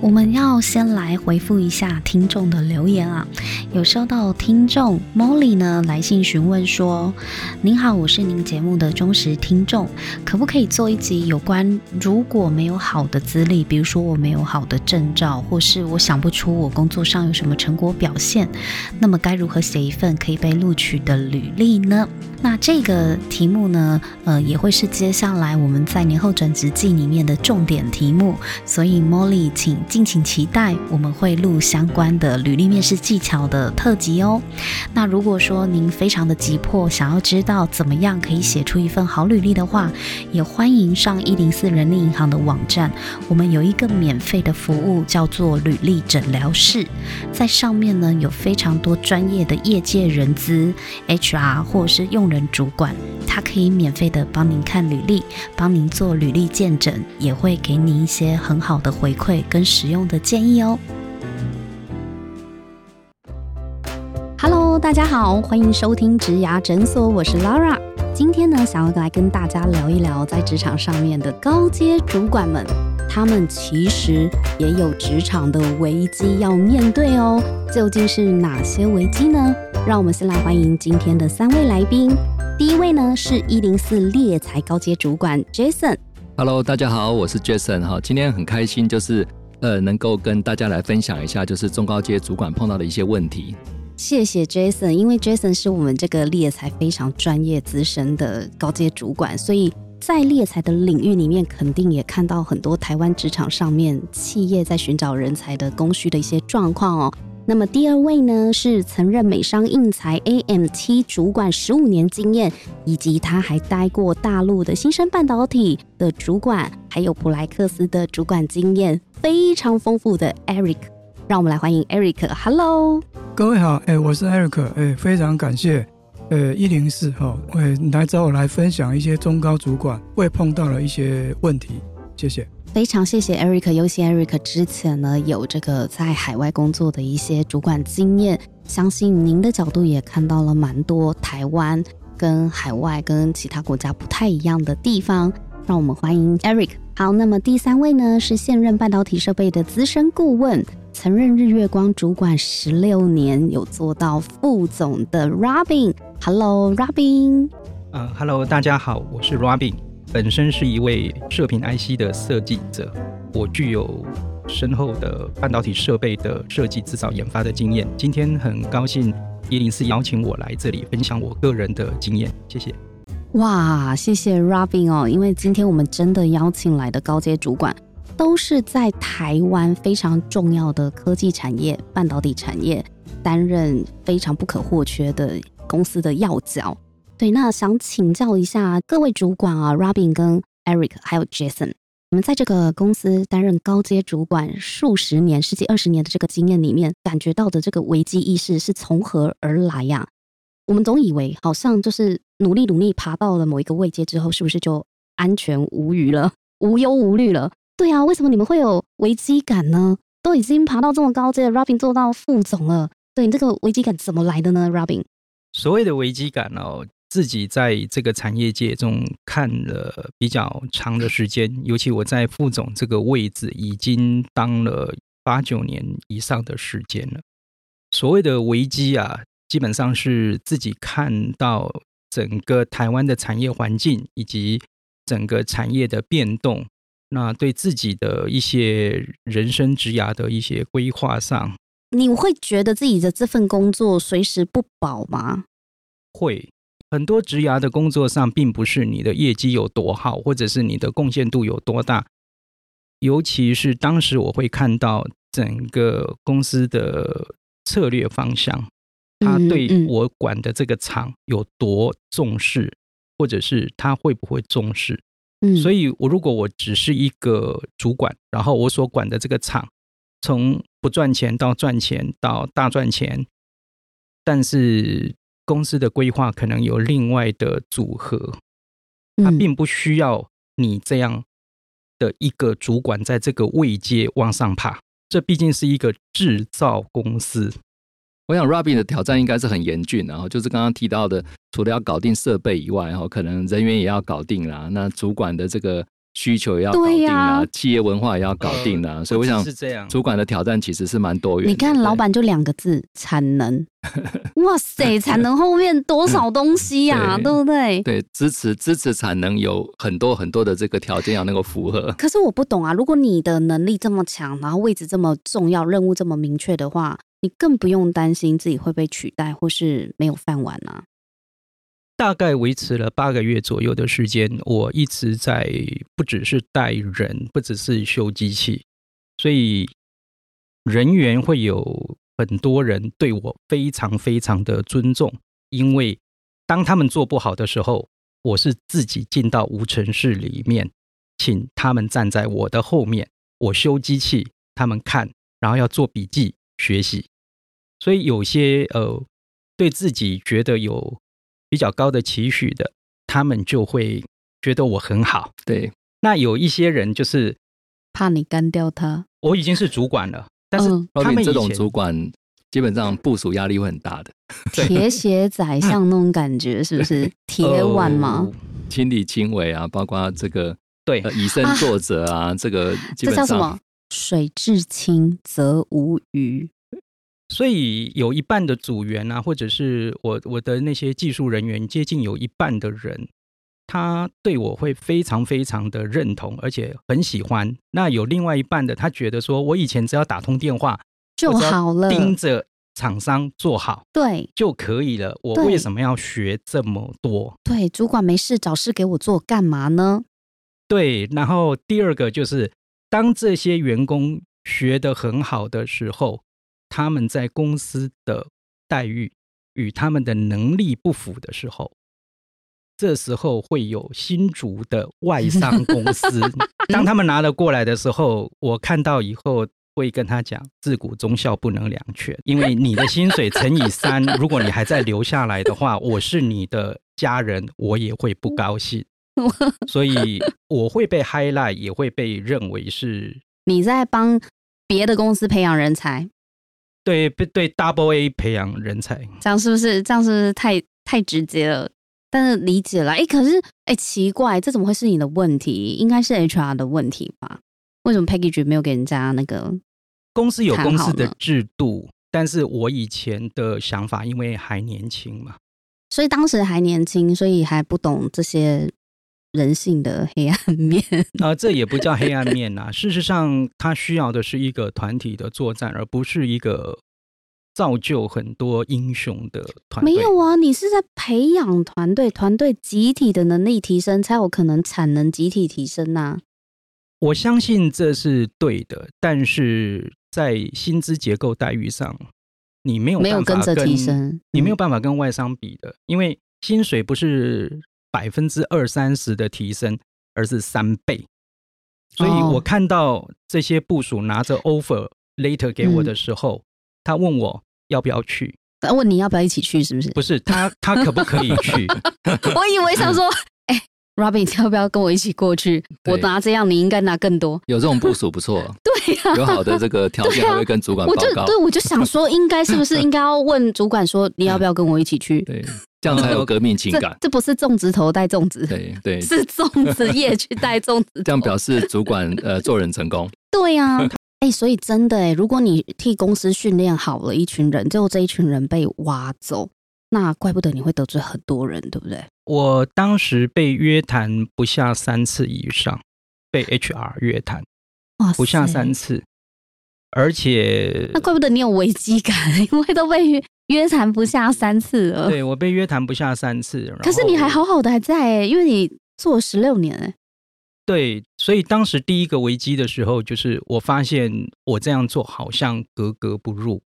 我们要先来回复一下听众的留言啊，有收到听众 Molly 呢来信询问说：“您好，我是您节目的忠实听众，可不可以做一集有关如果没有好的资历，比如说我没有好的证照，或是我想不出我工作上有什么成果表现，那么该如何写一份可以被录取的履历呢？”那这个题目呢，呃，也会是接下来我们在年后转职季里面的重点题目，所以 Molly，请敬请期待，我们会录相关的履历面试技巧的特辑哦。那如果说您非常的急迫，想要知道怎么样可以写出一份好履历的话，也欢迎上一零四人力银行的网站，我们有一个免费的服务叫做履历诊疗室，在上面呢有非常多专业的业界人资 HR 或是用。人主管，他可以免费的帮您看履历，帮您做履历见诊，也会给你一些很好的回馈跟实用的建议哦。Hello，大家好，欢迎收听植牙诊所，我是 Laura。今天呢，想要来跟大家聊一聊在职场上面的高阶主管们，他们其实也有职场的危机要面对哦。究竟是哪些危机呢？让我们先来欢迎今天的三位来宾。第一位呢是一零四猎才高阶主管 Jason。Hello，大家好，我是 Jason 哈。今天很开心，就是呃能够跟大家来分享一下，就是中高阶主管碰到的一些问题。谢谢 Jason，因为 Jason 是我们这个猎才非常专业资深的高阶主管，所以在猎才的领域里面，肯定也看到很多台湾职场上面企业在寻找人才的供需的一些状况哦。那么第二位呢，是曾任美商印材 AMT 主管十五年经验，以及他还待过大陆的新生半导体的主管，还有普莱克斯的主管经验非常丰富的 Eric。让我们来欢迎 Eric。Hello，各位好，哎，我是 Eric，哎，非常感谢，呃，一零四哈，哎，来找我来分享一些中高主管会碰到的一些问题，谢谢。非常谢谢 Eric，尤其 Eric 之前呢有这个在海外工作的一些主管经验，相信您的角度也看到了蛮多台湾跟海外跟其他国家不太一样的地方。让我们欢迎 Eric。好，那么第三位呢是现任半导体设备的资深顾问，曾任日月光主管十六年，有做到副总的 Robin。Hello，Robin。呃，Hello，大家好，我是 Robin。本身是一位射频 IC 的设计者，我具有深厚的半导体设备的设计、制造、研发的经验。今天很高兴一零四邀请我来这里分享我个人的经验，谢谢。哇，谢谢 Robin 哦，因为今天我们真的邀请来的高阶主管，都是在台湾非常重要的科技产业、半导体产业担任非常不可或缺的公司的要角。对，那想请教一下各位主管啊，Robin 跟 Eric 还有 Jason，你们在这个公司担任高阶主管数十年、十几二十年的这个经验里面，感觉到的这个危机意识是从何而来呀？我们总以为好像就是努力努力爬到了某一个位阶之后，是不是就安全无虞了、无忧无虑了？对啊，为什么你们会有危机感呢？都已经爬到这么高阶，Robin 做到副总了，对你这个危机感怎么来的呢？Robin，所谓的危机感哦。自己在这个产业界中看了比较长的时间，尤其我在副总这个位置已经当了八九年以上的时间了。所谓的危机啊，基本上是自己看到整个台湾的产业环境以及整个产业的变动，那对自己的一些人生职涯的一些规划上，你会觉得自己的这份工作随时不保吗？会。很多职涯的工作上，并不是你的业绩有多好，或者是你的贡献度有多大。尤其是当时我会看到整个公司的策略方向，他对我管的这个厂有多重视，或者是他会不会重视。嗯，所以我如果我只是一个主管，然后我所管的这个厂从不赚钱到赚钱到大赚钱，但是。公司的规划可能有另外的组合，它嗯并不需要你这样的一个主管在这个位阶往上爬。这毕竟是一个制造公司，我想 Robin 的挑战应该是很严峻的，然后就是刚刚提到的，除了要搞定设备以外，然后可能人员也要搞定啦，那主管的这个需求也要搞定对啦，呀企业文化也要搞定啦，所以我想是这样。主管的挑战其实是蛮多元的。你看，老板就两个字：产能。哇塞，产能后面多少东西呀、对对不对？对支持支持产能有很多很多的这个条件要能够符合。可是我不懂啊，如果你的能力这么强，然后位置这么重要，任务这么明确的话，你更不用担心自己会被取代或是没有饭碗啊。大概维持了八个月左右的时间，我一直在不只是带人，不只是修机器，所以人员会有很多人对我非常非常的尊重，因为当他们做不好的时候，我是自己进到无尘室里面，请他们站在我的后面，我修机器，他们看，然后要做笔记学习，所以有些呃对自己觉得有比较高的期许的，他们就会觉得我很好。对，那有一些人就是怕你干掉他，我已经是主管了，但是嗯他们这种主管基本上部署压力会很大的，对铁血宰相那种感觉，是不是？铁腕吗？呃亲力亲为啊，包括这个对呃以身作则啊，这个基这本上叫什么？水至清则无鱼。所以有一半的组员啊，或者是我我的那些技术人员，接近有一半的人，他对我会非常非常的认同，而且很喜欢。那有另外一半的，他觉得说我以前只要打通电话就好了盯着厂商做好对就可以了。我为什么要学这么多？对，主管没事找事给我做干嘛呢？对，然后第二个就是，当这些员工学得很好的时候，他们在公司的待遇与他们的能力不符的时候，这时候会有新竹的外商公司，当他们拿了过来的时候，我看到以后。会跟他讲，自古忠孝不能两全，因为你的薪水乘以三，如果你还在留下来的话，我是你的家人，我也会不高兴。所以我会被 highlight，也会被认为是你在帮别的公司培养人才，对对对 double A 培养人才。这样是不是？这样是不是太太直接了？但是理解了，哎，可是哎，奇怪，这怎么会是你的问题？应该是 HR 的问题吧？为什么 package 没有给人家那个？公司有公司的制度，但是我以前的想法，因为还年轻嘛，所以当时还年轻，所以还不懂这些人性的黑暗面。啊、这也不叫黑暗面呐、事实上，他需要的是一个团体的作战，而不是一个造就很多英雄的团队。没有啊，你是在培养团队，团队集体的能力提升，才有可能产能集体提升呐、我相信这是对的，但是在薪资结构待遇上，你没有没有办法跟着提升，你没有嗯办法跟外商比的，因为薪水不是百分之二三十的提升，而是三倍。所以哦我看到这些部署拿着 offer later 给我的时候，他问我要不要去，他问你要不要一起去，是不是？不是他他可不可以去？我以为想说，哎、r o b i n 你要不要跟我一起过去？我拿这样，你应该拿更多。有这种部署不错，对呀、有好的这个条件，还会跟主管报告我就对。我就想说，应该是不是应该要问主管说，你要不要跟我一起去？对，这样才有革命情感。这不是种植头带种植，对对，是种植叶去带种植头。这 样表示主管呃做人成功。对呀、哎、所以真的哎，如果你替公司训练好了一群人，最后这一群人被挖走，那怪不得你会得罪很多人，对不对？我当时被约谈不下三次以上，被 HR 约谈哇，不下三。次，而且那怪不得你有危机感，因为都被约约谈不下三次了。对我被约谈不下三次，可是你还好好的还在哎，因为你做十六年哎。对，所以当时第一个危机的时候，就是我发现我这样做好像格格不入。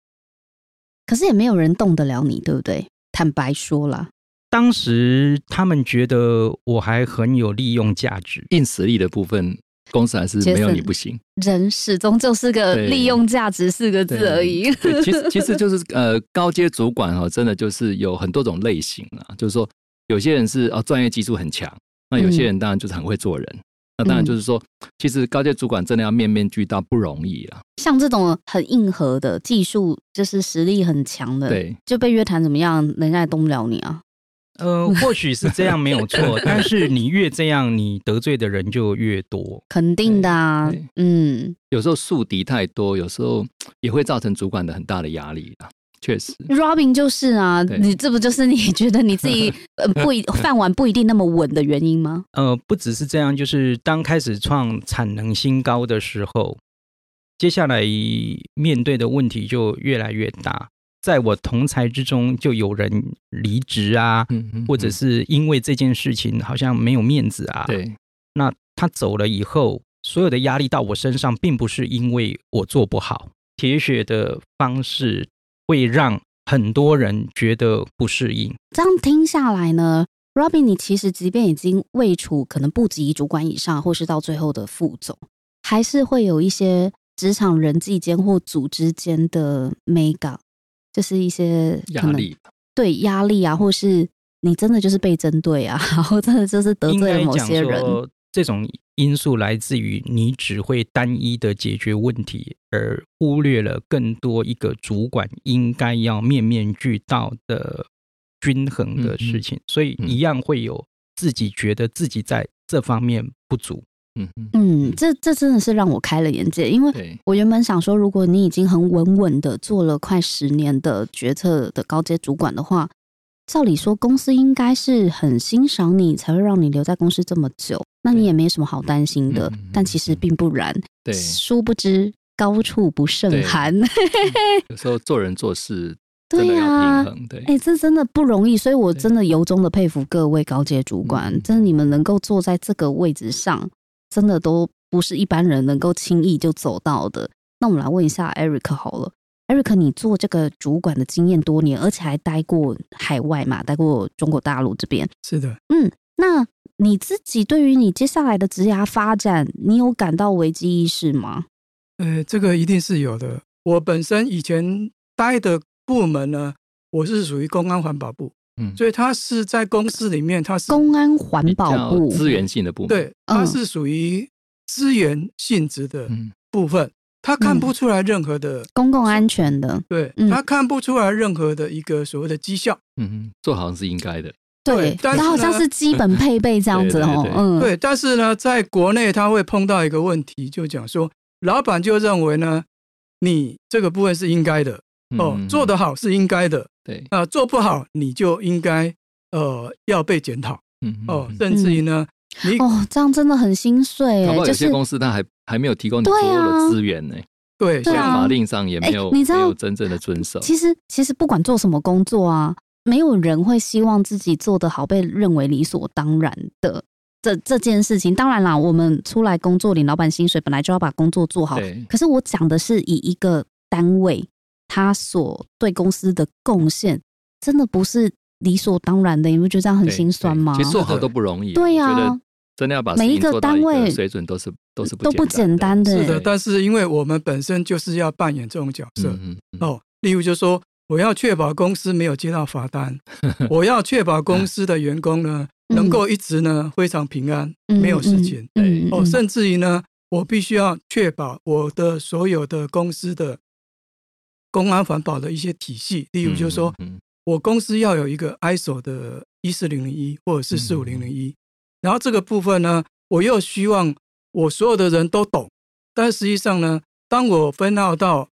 可是也没有人动得了你，对不对？坦白说啦，当时他们觉得我还很有利用价值，硬实力的部分公司还是没有你不行。人始终就是个利用价值四个字而已。其实其实就是呃，高阶主管哦、真的就是有很多种类型啊。就是说，有些人是哦专业技术很强，那有些人当然就是很会做人。那当然就是说，其实高阶主管真的要面面俱到不容易啊。像这种很硬核的技术，就是实力很强的，对，就被约谈怎么样，人家也动不了你啊。呃，或许是这样没有错，但是你越这样，你得罪的人就越多。肯定的啊，嗯有时候宿敌太多，有时候也会造成主管的很大的压力啊。确实，，Robin 就是啊，你这不就是你觉得你自己 呃不一饭碗不一定那么稳的原因吗？呃，不只是这样，就是当开始创产能新高的时候，接下来面对的问题就越来越大。在我同才之中，就有人离职啊，嗯嗯或者嗯是因为这件事情好像没有面子啊。，对那他走了以后，所有的压力到我身上，并不是因为我做不好，铁血的方式会让很多人觉得不适应。这样听下来呢，Robin，你其实即便已经位处可能部级主管以上，或是到最后的副总，还是会有一些职场人际间或组织间的 mega，就是一些压力。对压力啊，或是你真的就是被针对啊，然后真的就是得罪了某些人。这种因素来自于你只会单一的解决问题，而忽略了更多一个主管应该要面面俱到的均衡的事情，所以嗯一样会有自己觉得自己在这方面不足。嗯这这真的是让我开了眼界，因为我原本想说，如果你已经很稳稳的做了快十年的决策的高阶主管的话，照理说公司应该是很欣赏你，才会让你留在公司这么久，那你也没什么好担心的。但其实并不然，对，殊不知高处不胜对寒。有时候做人做事对要呀、哎、这真的不容易，所以我真的。由衷的佩服各位高阶主管，嗯真的你们能够坐在这个位置上，真的都不是一般人能够轻易就走到的。那我们来问一下 Eric 好了，Eric，你做这个主管的经验多年，而且还待过海外嘛，待过中国大陆这边。是的，嗯，那你自己对于你接下来的职涯发展，你有感到危机意识吗？呃，这个一定是有的。我本身以前待的部门呢，我是属于公安环保部，嗯，所以它是在公司里面，它是公安环保部。资源性的部门。，对，它嗯是属于资源性质的嗯。部分，它看不出来任何的，公共安全的，对，嗯。它看不出来任何的一个所谓的绩效。嗯哼，做好像是应该的。对对，但是它好像是基本配备这样子哦对对，对。嗯，对，但是呢，在国内他会碰到一个问题，就讲说，老板就认为呢，你这个部分是应该的哦，嗯。做得好是应该的，对，啊、做不好你就应该呃要被检讨嗯哦，嗯甚至于呢，你哦，这样真的很心碎哎，搞不好有就是些公司它还还没有提供你所有对啊的资源呢，对像法令上也没有哎你知道没有真正的遵守。其实其实不管做什么工作啊，没有人会希望自己做得好被认为理所当然的。这这件事情，当然啦，我们出来工作领老板薪水，本来就要把工作做好。可是我讲的是以一个单位他所对公司的贡献，真的不是理所当然的。你不觉得这样很心酸吗？对其实做好都不容易。对呀真的要把每一个单位水准都是都是都不简简单的是的，但是因为我们本身就是要扮演这种角色、嗯嗯嗯哦，例如就说我要确保公司没有接到罚单，我要确保公司的员工呢嗯能够一直呢非常平安，嗯没有事情。哦，嗯嗯嗯甚至于呢，我必须要确保我的所有的公司的公安环保的一些体系，例如就是说，嗯嗯我公司要有一个 ISO 的一四零零一或者是四五零零一，然后这个部分呢，我又希望我所有的人都懂，但实际上呢，当我分到到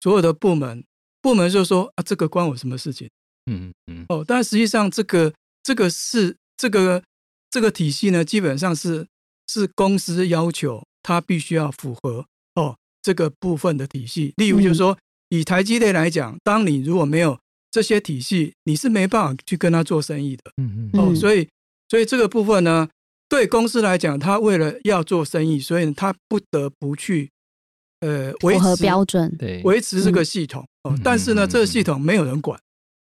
所有的部门，部门就说啊，这个关我什么事情？嗯嗯哦，但实际上这个这个是这个这个体系呢，基本上是是公司要求它必须要符合哦这个部分的体系。例如就是说，以台积电来讲，当你如果没有这些体系，你是没办法去跟他做生意的嗯嗯哦。嗯所以所以这个部分呢，对公司来讲，他为了要做生意，所以他不得不去呃维符合持标准。对。维持这个系统哦嗯。但是呢，嗯这个系统没有人管。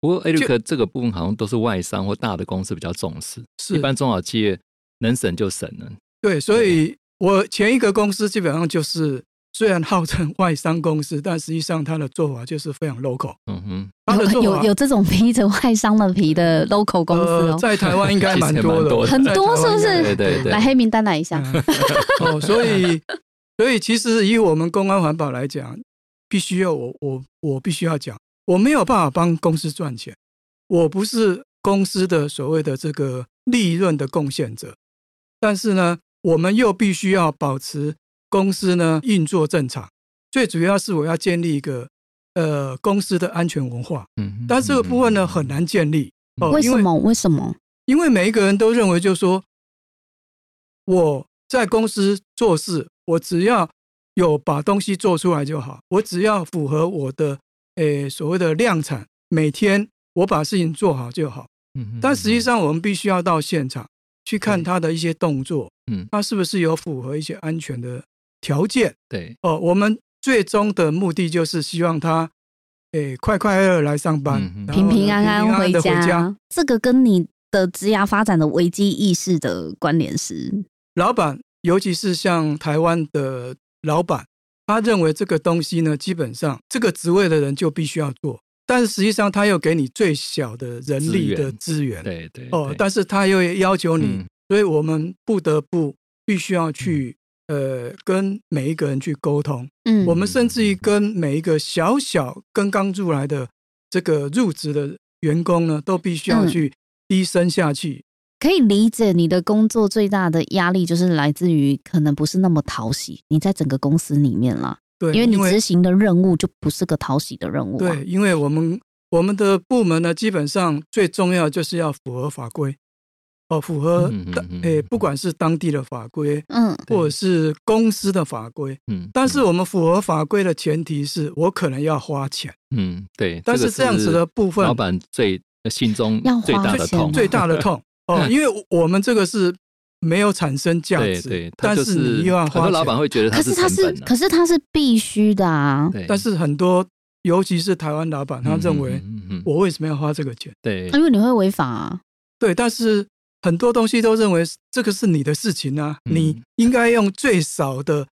不过 Eric 这个部分好像都是外商或大的公司比较重视，是一般中小企业能省就省了。对，所以我前一个公司基本上就是虽然号称外商公司，但实际上它的做法就是非常 local。嗯哼，它的做有有有这种披着外商的皮的 local 公司呃，哦，在台湾应该蛮多的，很多是不是？对对来黑名单来一下。哦，所以所以其实以我们公安环保来讲，必须要我我我必须要讲，我没有办法帮公司赚钱，我不是公司的所谓的这个利润的贡献者，但是呢，我们又必须要保持公司呢运作正常，最主要是我要建立一个呃公司的安全文化，嗯，但这个部分呢很难建立。哦，为什么？为什么？因为每一个人都认为，就是说我在公司做事，我只要有把东西做出来就好，我只要符合我的诶所谓的量产，每天我把事情做好就好。嗯，但实际上，我们必须要到现场去看他的一些动作，嗯，他是不是有符合一些安全的条件。对，哦，我们最终的目的就是希望他诶快快乐乐来上班平平安安回家，这个跟你的职涯发展的危机意识的关联是，老板，尤其是像台湾的老板，他认为这个东西呢，基本上这个职位的人就必须要做，但是实际上他又给你最小的人力的资源，对对哦，但是他又要求你，嗯。所以我们不得不必须要去、呃跟每一个人去沟通，嗯。我们甚至于跟每一个小小跟刚入来的这个入职的员工呢，都必须要嗯。去低声下去，可以理解你的工作最大的压力就是来自于可能不是那么讨喜，你在整个公司里面啦，对，因为你执行的任务就不是个讨喜的任务、啊。对，因为我们我们的部门呢，基本上最重要就是要符合法规，哦，符合当嗯嗯嗯诶，不管是当地的法规嗯或者是公司的法规，嗯，但是我们符合法规的前提是我可能要花钱，嗯对，但是这样子的部分老板最心中要最大花钱的痛，最大的痛 哦，因为我们这个是没有产生价值，对但是你又要很多花钱，老板会觉得可是他是可是他是必须的啊，对，但是很多尤其是台湾老板，他嗯认为嗯嗯嗯我为什么要花这个钱？对因为你会违法啊。对，但是很多东西都认为这个是你的事情啊，嗯你应该用最少的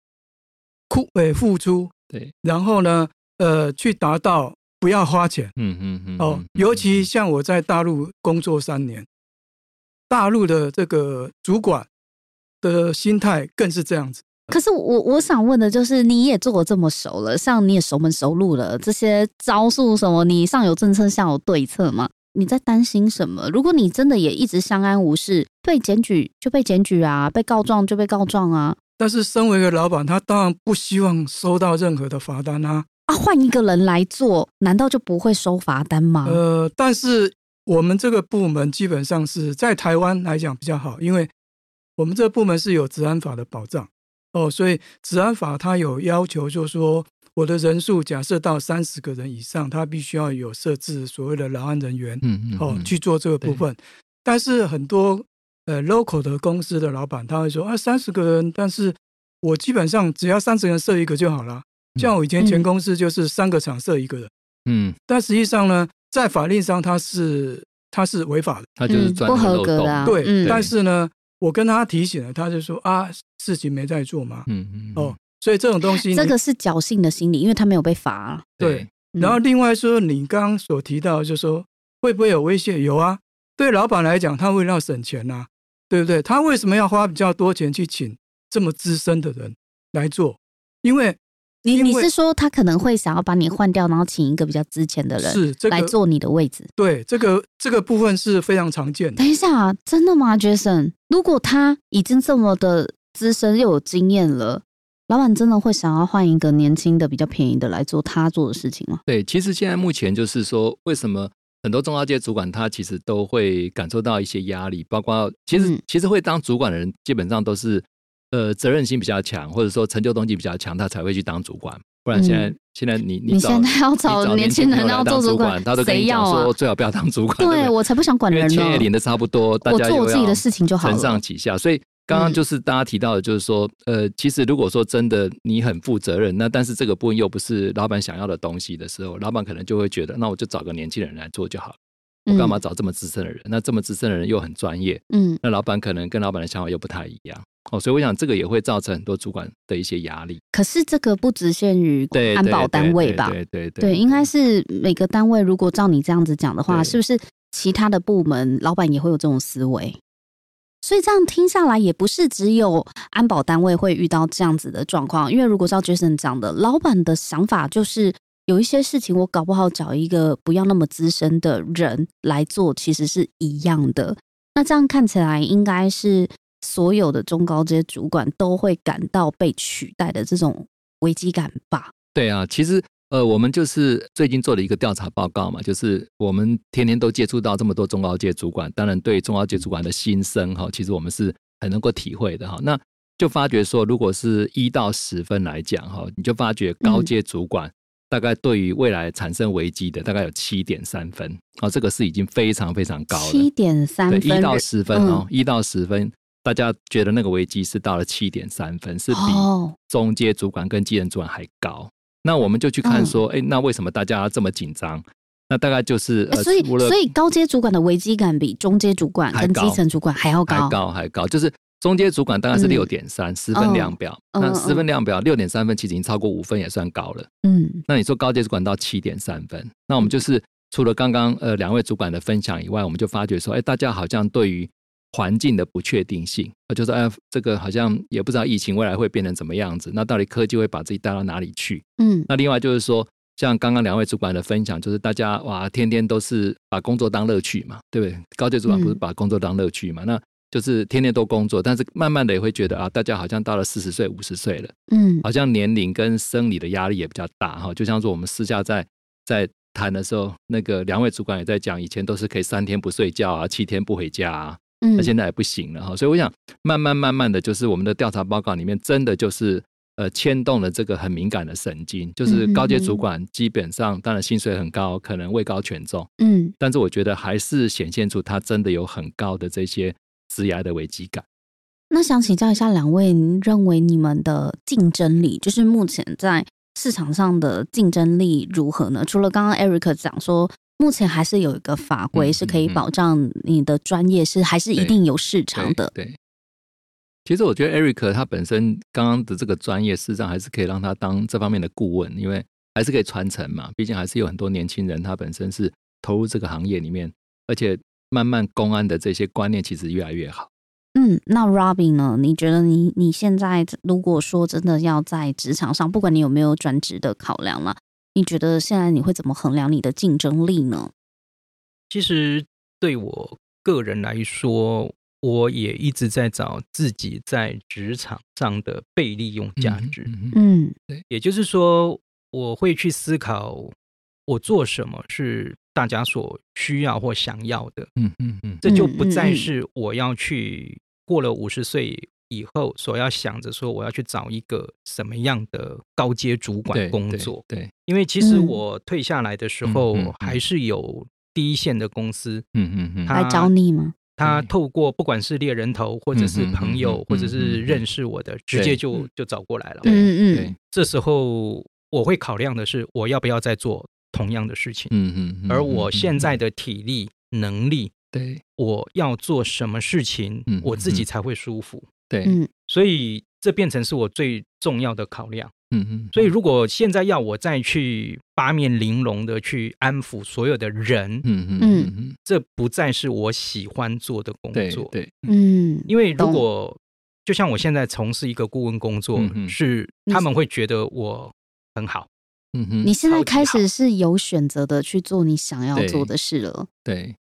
付诶付出，对，然后呢，呃，去达到不要花钱嗯嗯嗯哦嗯。尤其像我在大陆工作三年，大陆的这个主管的心态更是这样子。可是我我想问的就是，你也做的这么熟了，像你也熟门熟路了，这些招数什么，你上有政策下有对策吗？你在担心什么？如果你真的也一直相安无事，被检举就被检举啊，被告状就被告状啊，但是身为一个老板，他当然不希望收到任何的罚单啊。啊，换一个人来做，难道就不会收罚单吗？呃，但是我们这个部门基本上是在台湾来讲比较好，因为我们这个部门是有治安法的保障哦，所以治安法它有要求，就是说我的人数假设到三十个人以上，他必须要有设置所谓的劳安人员嗯嗯哦嗯去做这个部分。但是很多呃 local 的公司的老板他会说啊，三十个人，但是我基本上只要三十人设一个就好了。像我以前前公司就是三个厂设一个人。嗯，但实际上呢，在法令上它是它是违法的，他就是嗯不合格的啊对。嗯但是呢，我跟他提醒了，他就说啊，事情没在做嘛，嗯嗯哦，所以这种东西，这个是侥幸的心理，因为他没有被罚啊。对。嗯然后另外说，你刚刚所提到，就说会不会有威胁？有啊，对老板来讲，他为了要省钱呐、对不对？他为什么要花比较多钱去请这么资深的人来做？因为你你是说他可能会想要把你换掉，然后请一个比较值钱的人是这个来做你的位置？对这个这个部分是非常常见的。等一下，真的吗，Jason？如果他已经这么的资深又有经验了，老板真的会想要换一个年轻的、比较便宜的来做他做的事情吗？对，其实现在目前就是说，为什么很多中高阶主管他其实都会感受到一些压力，包括其实、嗯其实会当主管的人，基本上都是呃责任心比较强，或者说成就动机比较强，他才会去当主管。不然现在、嗯现在你你找现在要找年轻人要做主管，他都跟你讲谁要啊说？最好不要当主管。对我才不想管因为人也领的差不多，大我做我自己的事情就好承上。启下。所以刚刚嗯就是大家提到的，就是说，呃，其实如果说真的你很负责任，那但是这个部分又不是老板想要的东西的时候，老板可能就会觉得，那我就找个年轻人来做就好了。我干嘛找这么资深的人？那这么资深的人又很专业，嗯那老板可能跟老板的想法又不太一样哦，所以我想这个也会造成很多主管的一些压力。可是这个不只限于对，安保单位吧？对对对对，应该是每个单位，如果照你这样子讲的话，是不是其他的部门老板也会有这种思维？所以这样听下来，也不是只有安保单位会遇到这样子的状况。因为如果照 Jason 讲的，老板的想法就是有一些事情，我搞不好找一个不要那么资深的人来做，其实是一样的。那这样看起来，应该是所有的中高阶主管都会感到被取代的这种危机感吧？对啊，其实呃，我们就是最近做了一个调查报告嘛，就是我们天天都接触到这么多中高阶主管，当然对中高阶主管的心声哈，其实我们是很能够体会的哈。那就发觉说，如果是一到十分来讲哈，你就发觉高阶主管大概对于未来产生危机的大概有七点三分，哦，这个是已经非常非常高了。七点三对，分，一到十分哦嗯，一、到十分，大家觉得那个危机是到了七点三分，是比哦中阶主管跟基层主管还高。那我们就去看嗯说，哎、那为什么大家这么紧张？那大概就是所以所以高阶主管的危机感比中阶主管跟基层主管还要高。还高还高，就是中阶主管大概是嗯六点三，十分量表。那十分量表六点三分，其实已经超过五分，也算高了。嗯那你说高阶主管到七点三分，那我们就是除了刚刚呃两位主管的分享以外，我们就发觉说，哎，大家好像对于环境的不确定性，呃就是哎，这个好像也不知道疫情未来会变成怎么样子，那到底科技会把自己带到哪里去？嗯那另外就是说，像刚刚两位主管的分享，就是大家哇，天天都是把工作当乐趣嘛，对不对？高阶主管不是嗯把工作当乐趣嘛？那就是天天都工作，但是慢慢的也会觉得啊，大家好像到了四十岁、五十岁了。嗯好像年龄跟生理的压力也比较大哈，就像说我们私下在在谈的时候，那个两位主管也在讲，以前都是可以三天不睡觉啊，七天不回家啊，嗯那现在也不行了哈。所以我想，慢慢慢慢的就是我们的调查报告里面，真的就是呃牵动了这个很敏感的神经，就是高阶主管基本上当然薪水很高，可能位高权重，嗯但是我觉得还是显现出他真的有很高的这些职涯的危机感。那想请教一下两位，您认为你们的竞争力，就是目前在市场上的竞争力如何呢？除了刚刚 Eric 讲说，目前还是有一个法规嗯是可以保障你的专业是还是一定有市场的。对。对其实我觉得 Eric 他本身刚刚的这个专业，事实上还是可以让他当这方面的顾问，因为还是可以传承嘛。毕竟还是有很多年轻人，他本身是投入这个行业里面，而且慢慢公安的这些观念其实越来越好。嗯，那 Robin 呢？你觉得你你现在如果说真的要在职场上，不管你有没有转职的考量啦，你觉得现在你会怎么衡量你的竞争力呢？其实对我个人来说，我也一直在找自己在职场上的被利用价值。嗯对嗯也就是说，我会去思考我做什么是大家所需要或想要的，嗯嗯嗯这就不再是我要去过了五十岁以后所要想着说我要去找一个什么样的高阶主管工作。对，因为其实嗯我退下来的时候，还是有第一线的公司，嗯嗯嗯他来找你吗？他透过不管是猎人头，或者是朋友，或者是认识我的，直接就就找过来了。嗯嗯对，这时候我会考量的是，我要不要再做同样的事情，嗯嗯嗯，而我现在的的体力能力，对我要做什么事情嗯，我自己嗯才会舒服。对，嗯。所以这变成是我最重要的考量。嗯嗯，所以如果现在要我再去八面玲珑的去安抚所有的人，嗯嗯嗯嗯，这不再是我喜欢做的工作。对，嗯，因为如果就像我现在从事一个顾问工作，嗯是他们会觉得我很好。嗯哼，你现在开始是有选择的去做你想要做的事了，对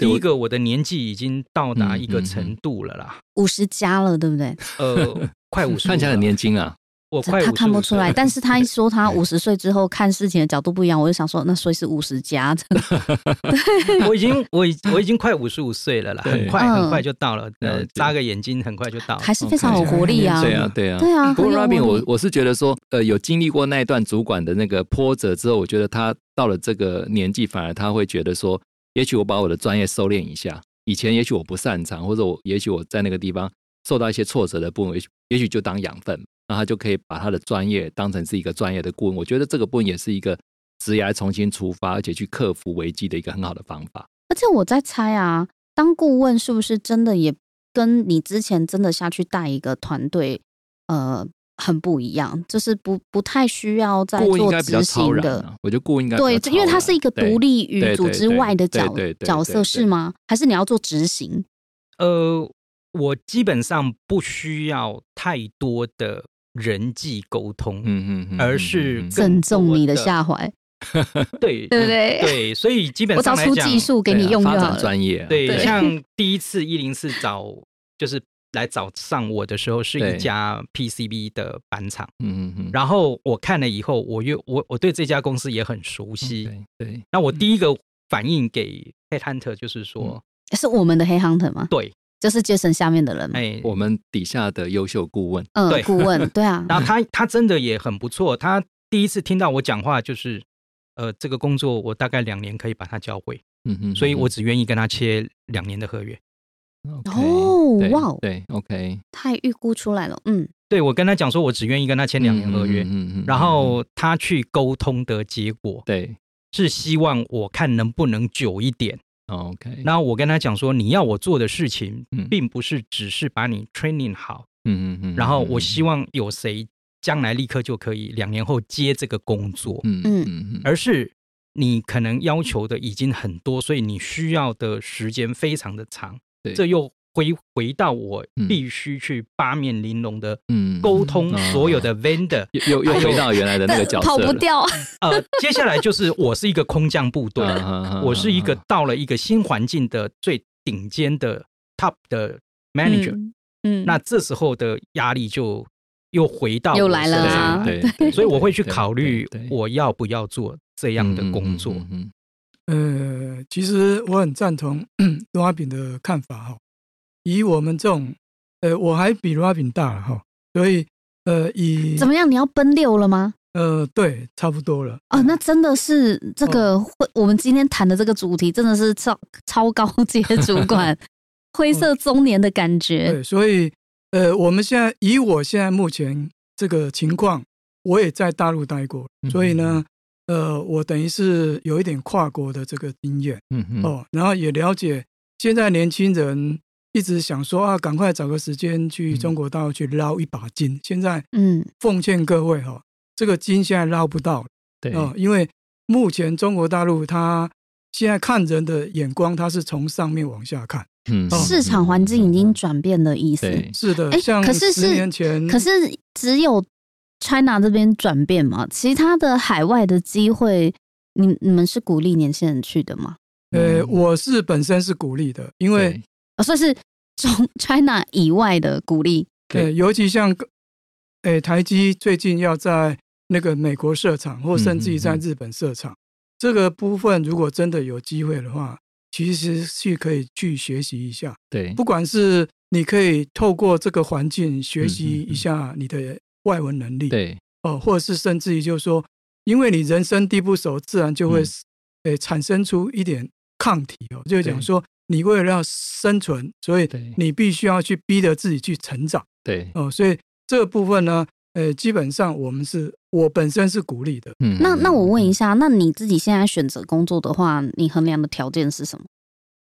第一个，我的年纪已经到达一个程度了啦，五十加了，对不对？呃，快五十，看起来很年轻啊。我快他看不出来，但 但是他一说他五十岁之后看事情的角度不一样，我就想说，那所以是五十加的。我已经我已我已经快五十五岁了啦，很快嗯很快就到了，呃解，眨个眼睛很快就到了。还是非常有活力啊。对啊，对啊，对啊不过 Robin，我我是觉得说，呃，有经历过那一段主管的那个波折之后，我觉得他到了这个年纪，反而他会觉得说，也许我把我的专业收敛一下，以前也许我不擅长，或者我也许我在那个地方受到一些挫折的部分，也许也许就当养分，那他就可以把他的专业当成是一个专业的顾问。我觉得这个部分也是一个职业重新出发，而且去克服危机的一个很好的方法。而且我在猜啊，当顾问是不是真的也跟你之前真的下去带一个团队，呃，很不一样，就是不不太需要再做执行的。啊，我觉得顾问应该对，因为它是一个独立于组织外的角角色，是吗？还是你要做执行？呃，我基本上不需要太多的人际沟通，嗯嗯嗯，而嗯是嗯嗯正中你的下怀，对 对不对？对，所以基本我只要上来讲，出技术给你用就好了。专业对像 第一次一零四找就是来找上我的时候，是一家 PCB 的板厂，嗯嗯嗯，然后我看了以后，我又我我对这家公司也很熟悉。对对，那我第一个反应给 Headhunter 就是说，是我们的黑 hunter 吗？对，就是 Jason 下面的人吗？哎，我们底下的优秀顾问，嗯，对顾问，对啊，然后他他真的也很不错，他第一次听到我讲话就是，呃，这个工作我大概两年可以把它教会，嗯嗯，所以我只愿意跟他签两年的合约。哦哇哦。对，OK，他预估出来了，嗯，对我跟他讲说，我只愿意跟他签两年合约，嗯嗯，然后他去沟通的结果对。是希望我看能不能久一点。，OK，那我跟他讲说，你要我做的事情嗯，并不是只是把你 training 好，嗯嗯嗯，然后我希望有谁将来立刻就可以两年后接这个工作，嗯嗯嗯，而是你可能要求的已经很多，所以你需要的时间非常的长。对。这又回回到我嗯。必须去八面玲珑的嗯。沟通嗯。所有的 vendor。又又又回到原来的那个角色了，跑不掉，呃，接下来就是我是一个空降部队，我是一个嗯。到了一个新环境的最顶尖的 top 的 manager，、嗯，嗯。那这时候的压力就又回到又来了对，对所以我会去考虑我要不要做这样的工作。呃，其实我很赞同 罗阿炳的看法哈。以我们这种，呃，我还比罗阿炳大了哈，所以呃，以怎么样？你要奔六了吗？呃，对，差不多了。哦，那真的是这个会，我们今天谈的这个主题真的是超超高阶主管，灰色中年的感觉。对，所以呃，我们现在以我现在目前这个情况，我也在大陆待过，嗯所以呢，呃，我等于是有一点跨国的这个经验嗯嗯，哦，然后也了解现在年轻人一直想说啊，赶快找个时间去中国大陆去捞一把金。现在嗯奉劝各位哈、这个金现在捞不到了对，哦，因为目前中国大陆它现在看人的眼光，它是从上面往下看。嗯哦市场环境已经转变的意思。对，是的，哎像可是是十年前，可是只有 China 这边转变嘛，其他的海外的机会，你你们是鼓励年轻人去的吗？呃，我是本身是鼓励的，因为对哦，所以是从 China 以外的鼓励。对呃，尤其像诶台积最近要在那个美国设厂，或甚至于在日本设厂，这个部分如果真的有机会的话，其实是可以去学习一下。对不管是你可以透过这个环境学习一下你的外文能力，对。哦，或者是甚至于就是说，因为你人生地不熟，自然就会嗯。呃产生出一点抗体哦，就是讲说你为了要生存，所以你必须要去逼着自己去成长对，哦，所以这个部分呢，呃，基本上我们是我本身是鼓励的。嗯。那那我问一下，那你自己现在选择工作的话，你衡量的条件是什么？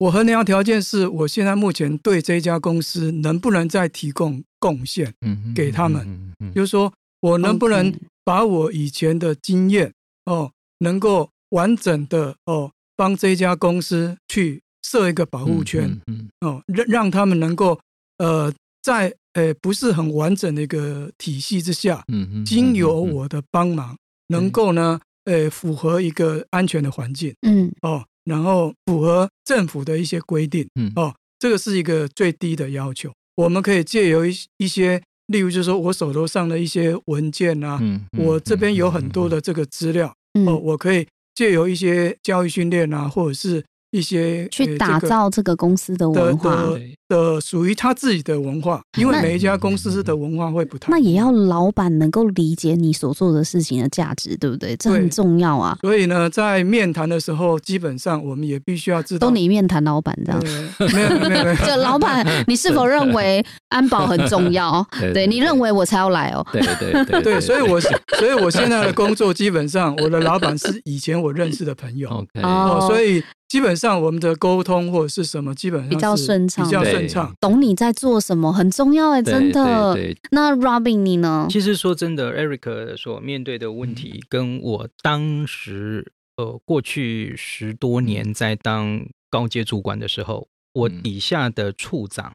我衡量条件是我现在目前对这家公司能不能再提供贡献，嗯给他们嗯嗯就是说我能不能把我以前的经验哦，能够完整的哦，帮这家公司去设一个保护圈、嗯哦，让让他们能够呃，在呃不是很完整的一个体系之下，嗯嗯，经由我的帮忙，能够呢呃符合一个安全的环境嗯。哦，然后符合政府的一些规定。嗯。哦，这个是一个最低的要求。我们可以借由一一些，例如就是说我手头上的一些文件啊，嗯，我这边有很多的这个资料嗯，哦，我可以借由一些教育训练啊，或者是一些去打造这个公司的文化。的的属于他自己的文化，因为每一家公司的文化会不太那也要老板能够理解你所做的事情的价值，对不对？这很重要啊！所以呢，在面谈的时候，基本上我们也必须要知道，都你面谈老板这样。呃没有没有就 老板，你是否认为安保很重要？对对你认为我才要来哦。对对对对，所以我 所以我现在的工作基本上，我的老板是以前我认识的朋友。OK 哦，所以基本上我们的沟通或者是什么，基本上比较是顺畅比较顺畅。懂你在做什么很重要哎，对真的。对对那 Robin 你呢？其实说真的，Eric 所面对的问题，跟我当时呃过去十多年在当高阶主管的时候，我嗯底下的处长、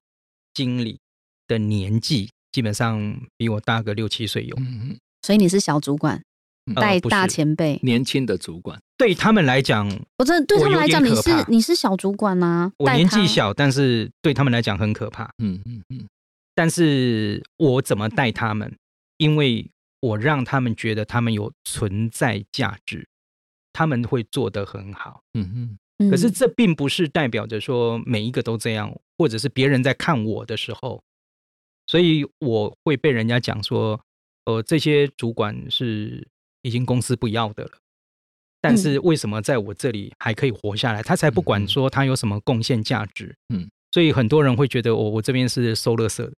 经理的年纪基本上比我大个六七岁有。嗯嗯，所以你是小主管，嗯带大前辈。年轻的主管，对他们来讲，我真的对他们来讲，你是你是小主管啊，我年纪小，但是对他们来讲很可怕。嗯嗯嗯但是我怎么带他们？因为我让他们觉得他们有存在价值，他们会做得很好。嗯嗯嗯可是这并不是代表着说每一个都这样，或者是别人在看我的时候，所以我会被人家讲说，呃，这些主管是已经公司不要的了。但嗯是为什么在我这里还可以活下来？他才不管说他有什么贡献价值。嗯，所以很多人会觉得我我这边是收垃圾的。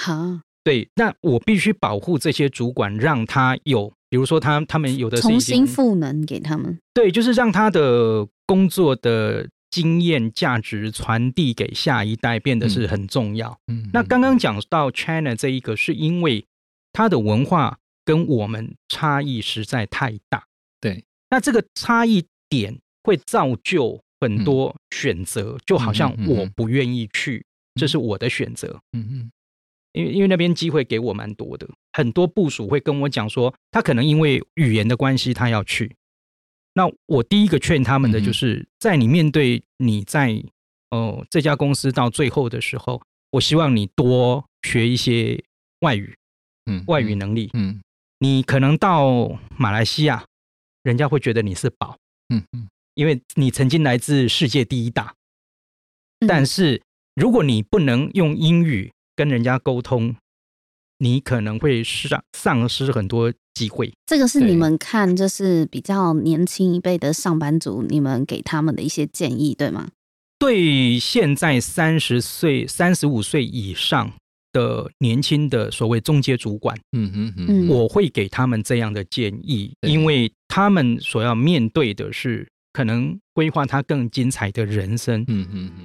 好对，那我必须保护这些主管，让他有，比如说他他们有的是重新赋能给他们。对，就是让他的工作的经验价值传递给下一代，变得是很重要。嗯，那刚刚讲到 China 这一个，是因为它的文化跟我们差异实在太大。对，那这个差异点会造就很多选择，就好像我不愿意去，这是我的选择。嗯嗯因为因为那边机会给我蛮多的，很多部署会跟我讲说，他可能因为语言的关系，他要去。那我第一个劝他们的就是，在你面对你在哦这家公司到最后的时候，我希望你多学一些外语，嗯，外语能力。嗯你可能到马来西亚，人家会觉得你是宝，嗯嗯因为你曾经来自世界第一大。嗯但是如果你不能用英语跟人家沟通，你可能会丧丧失很多机会。这个是你们看，就是比较年轻一辈的上班族，你们给他们的一些建议，对吗？对现在三十岁、三十五岁以上的年轻的所谓中介主管，嗯嗯嗯嗯，我会给他们这样的建议，因为他们所要面对的是可能规划他更精彩的人生。嗯嗯嗯。